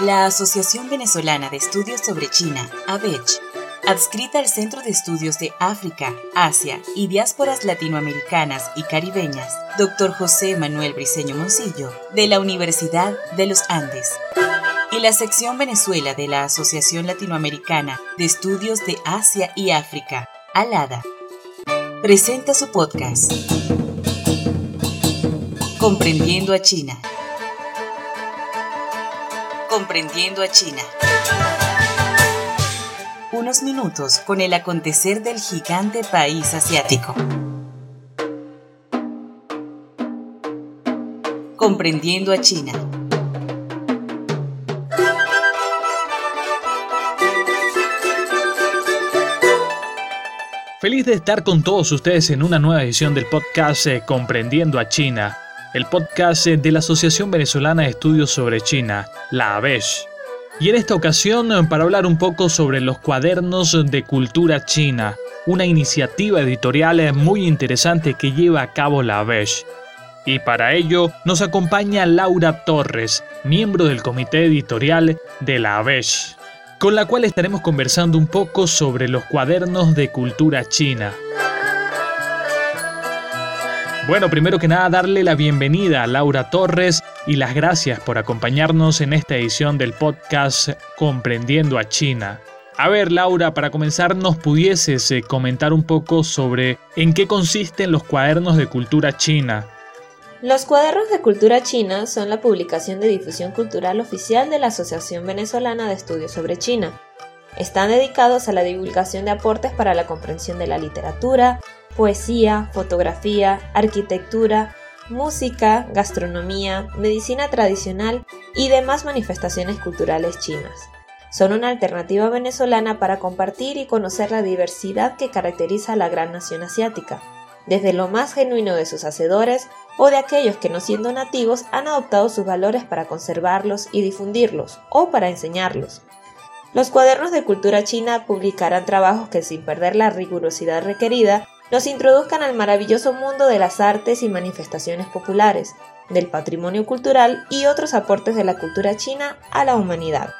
La Asociación Venezolana de Estudios sobre China, ABECH, adscrita al Centro de Estudios de África, Asia y Diásporas Latinoamericanas y Caribeñas, Dr. José Manuel Briceño Moncillo, de la Universidad de los Andes, y la sección Venezuela de la Asociación Latinoamericana de Estudios de Asia y África, ALADA, presenta su podcast Comprendiendo a China. Comprendiendo a China unos minutos con el acontecer del gigante país asiático. Comprendiendo a China. Feliz de estar con todos ustedes en una nueva edición del podcast eh, Comprendiendo a China, el podcast de la Asociación Venezolana de Estudios sobre China, la ABESH. Y en esta ocasión eh, para hablar un poco sobre los cuadernos de cultura china, una iniciativa editorial eh, muy interesante que lleva a cabo la ABESH. Y para ello nos acompaña Laura Torres, miembro del comité editorial de la ABESH, con la cual estaremos conversando un poco sobre los cuadernos de cultura china. Bueno, primero que nada darle la bienvenida a Laura Torres y las gracias por acompañarnos en esta edición del podcast Comprendiendo a China. A ver, Laura, para comenzar, ¿nos pudieses eh, comentar un poco sobre en qué consisten los cuadernos de cultura china? Los cuadernos de cultura china son la publicación de difusión cultural oficial de la Asociación Venezolana de Estudios sobre China. Están dedicados a la divulgación de aportes para la comprensión de la literatura, poesía, fotografía, arquitectura, música, gastronomía, medicina tradicional y demás manifestaciones culturales chinas. Son una alternativa venezolana para compartir y conocer la diversidad que caracteriza a la gran nación asiática, desde lo más genuino de sus hacedores o de aquellos que no siendo nativos han adoptado sus valores para conservarlos y difundirlos o para enseñarlos. Los cuadernos de cultura china publicarán trabajos que sin perder la rigurosidad requerida nos introduzcan al maravilloso mundo de las artes y manifestaciones populares, del patrimonio cultural y otros aportes de la cultura china a la humanidad.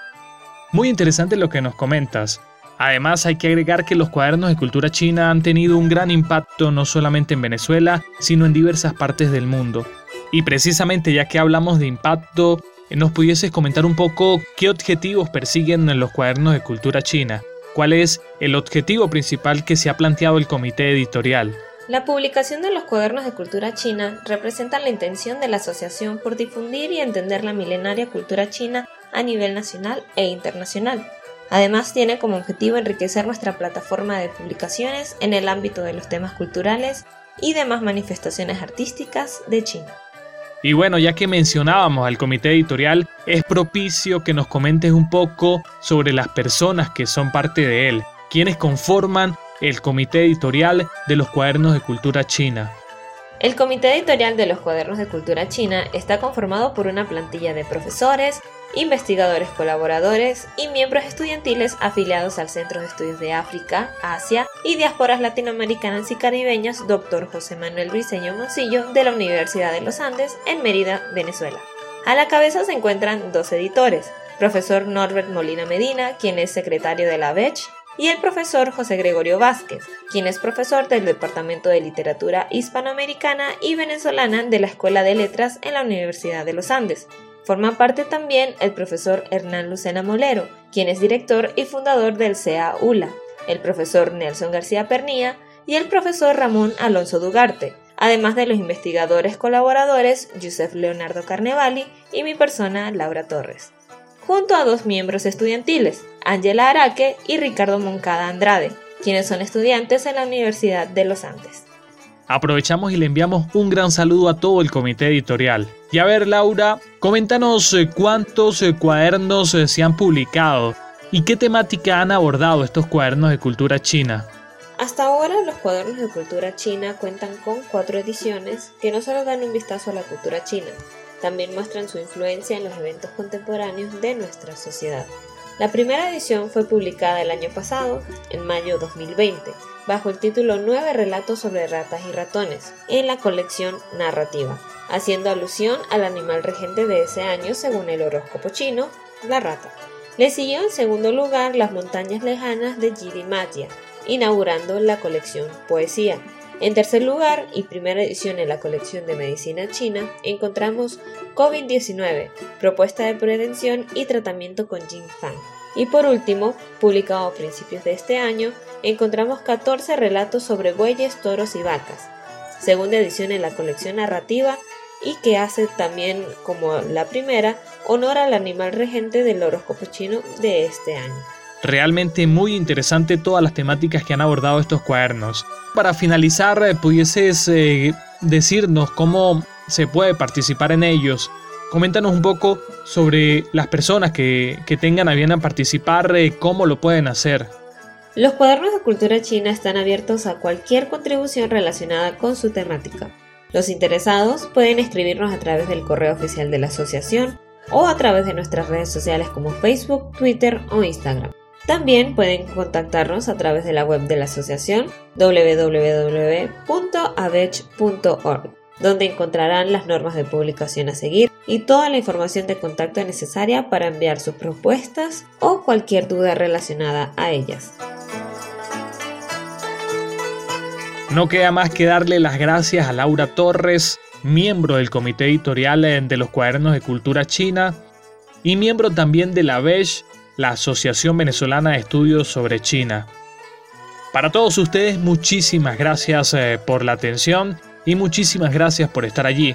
Muy interesante lo que nos comentas. Además hay que agregar que los cuadernos de cultura china han tenido un gran impacto no solamente en Venezuela, sino en diversas partes del mundo. Y precisamente ya que hablamos de impacto, ¿nos pudieses comentar un poco qué objetivos persiguen en los cuadernos de cultura china? ¿Cuál es el objetivo principal que se ha planteado el comité editorial? La publicación de los cuadernos de cultura china representa la intención de la asociación por difundir y entender la milenaria cultura china a nivel nacional e internacional. Además tiene como objetivo enriquecer nuestra plataforma de publicaciones en el ámbito de los temas culturales y demás manifestaciones artísticas de China. Y bueno, ya que mencionábamos al comité editorial, es propicio que nos comentes un poco sobre las personas que son parte de él, quienes conforman el comité editorial de los cuadernos de cultura china. El comité editorial de los cuadernos de cultura china está conformado por una plantilla de profesores, investigadores colaboradores y miembros estudiantiles afiliados al Centro de Estudios de África, Asia y Diásporas Latinoamericanas y Caribeñas Dr. José Manuel Briceño Moncillo de la Universidad de los Andes en Mérida, Venezuela. A la cabeza se encuentran dos editores, profesor Norbert Molina Medina, quien es secretario de la BECH, y el profesor José Gregorio Vázquez, quien es profesor del Departamento de Literatura Hispanoamericana y Venezolana de la Escuela de Letras en la Universidad de los Andes, Forma parte también el profesor Hernán Lucena Molero, quien es director y fundador del CEA ULA, el profesor Nelson García Pernía y el profesor Ramón Alonso Dugarte, además de los investigadores colaboradores Joseph Leonardo Carnevali y mi persona Laura Torres, junto a dos miembros estudiantiles, Ángela Araque y Ricardo Moncada Andrade, quienes son estudiantes en la Universidad de los Andes. Aprovechamos y le enviamos un gran saludo a todo el comité editorial. Y a ver, Laura, coméntanos eh, cuántos eh, cuadernos eh, se han publicado y qué temática han abordado estos cuadernos de cultura china. Hasta ahora los cuadernos de cultura china cuentan con cuatro ediciones que no solo dan un vistazo a la cultura china, también muestran su influencia en los eventos contemporáneos de nuestra sociedad. La primera edición fue publicada el año pasado, en mayo 2020, bajo el título Nueve relatos sobre ratas y ratones, en la colección Narrativa. Haciendo alusión al animal regente de ese año según el horóscopo chino, la rata. Le siguió en segundo lugar las montañas lejanas de Matia, inaugurando la colección Poesía. En tercer lugar, y primera edición en la colección de medicina china, encontramos COVID-19, propuesta de prevención y tratamiento con Jin. Y por último, publicado a principios de este año, encontramos 14 relatos sobre bueyes, toros y vacas, segunda edición en la colección narrativa y que hace también, como la primera, honor al animal regente del horóscopo chino de este año. Realmente muy interesante todas las temáticas que han abordado estos cuadernos. Para finalizar, eh, ¿pudieses eh, decirnos cómo se puede participar en ellos? Coméntanos un poco sobre las personas que, tengan a bien a participar, eh, cómo lo pueden hacer. Los cuadernos de cultura china están abiertos a cualquier contribución relacionada con su temática. Los interesados pueden escribirnos a través del correo oficial de la asociación o a través de nuestras redes sociales como Facebook, Twitter o Instagram. También pueden contactarnos a través de la web de la asociación www.avech.org, donde encontrarán las normas de publicación a seguir y toda la información de contacto necesaria para enviar sus propuestas o cualquier duda relacionada a ellas. No queda más que darle las gracias a Laura Torres, miembro del comité editorial de los cuadernos de cultura china y miembro también de la BESH, la Asociación Venezolana de Estudios sobre China. Para todos ustedes, muchísimas gracias eh, por la atención y muchísimas gracias por estar allí.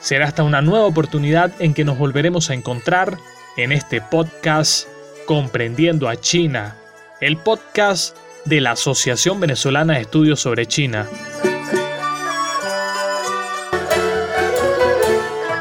Será hasta una nueva oportunidad en que nos volveremos a encontrar en este podcast Comprendiendo a China, el podcast de la Asociación Venezolana de Estudios sobre China.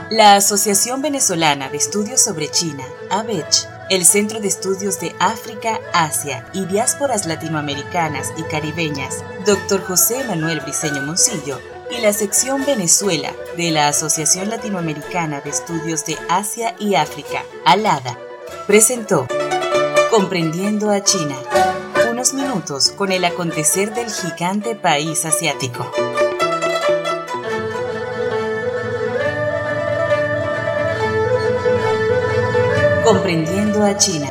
La Asociación Venezolana de Estudios sobre China, ABECH, el Centro de Estudios de África, Asia y Diásporas Latinoamericanas y Caribeñas, Dr. José Manuel Briceño Moncillo, y la sección Venezuela de la Asociación Latinoamericana de Estudios de Asia y África, ALADA, presentó Comprendiendo a China minutos con el acontecer del gigante país asiático. Comprendiendo a China.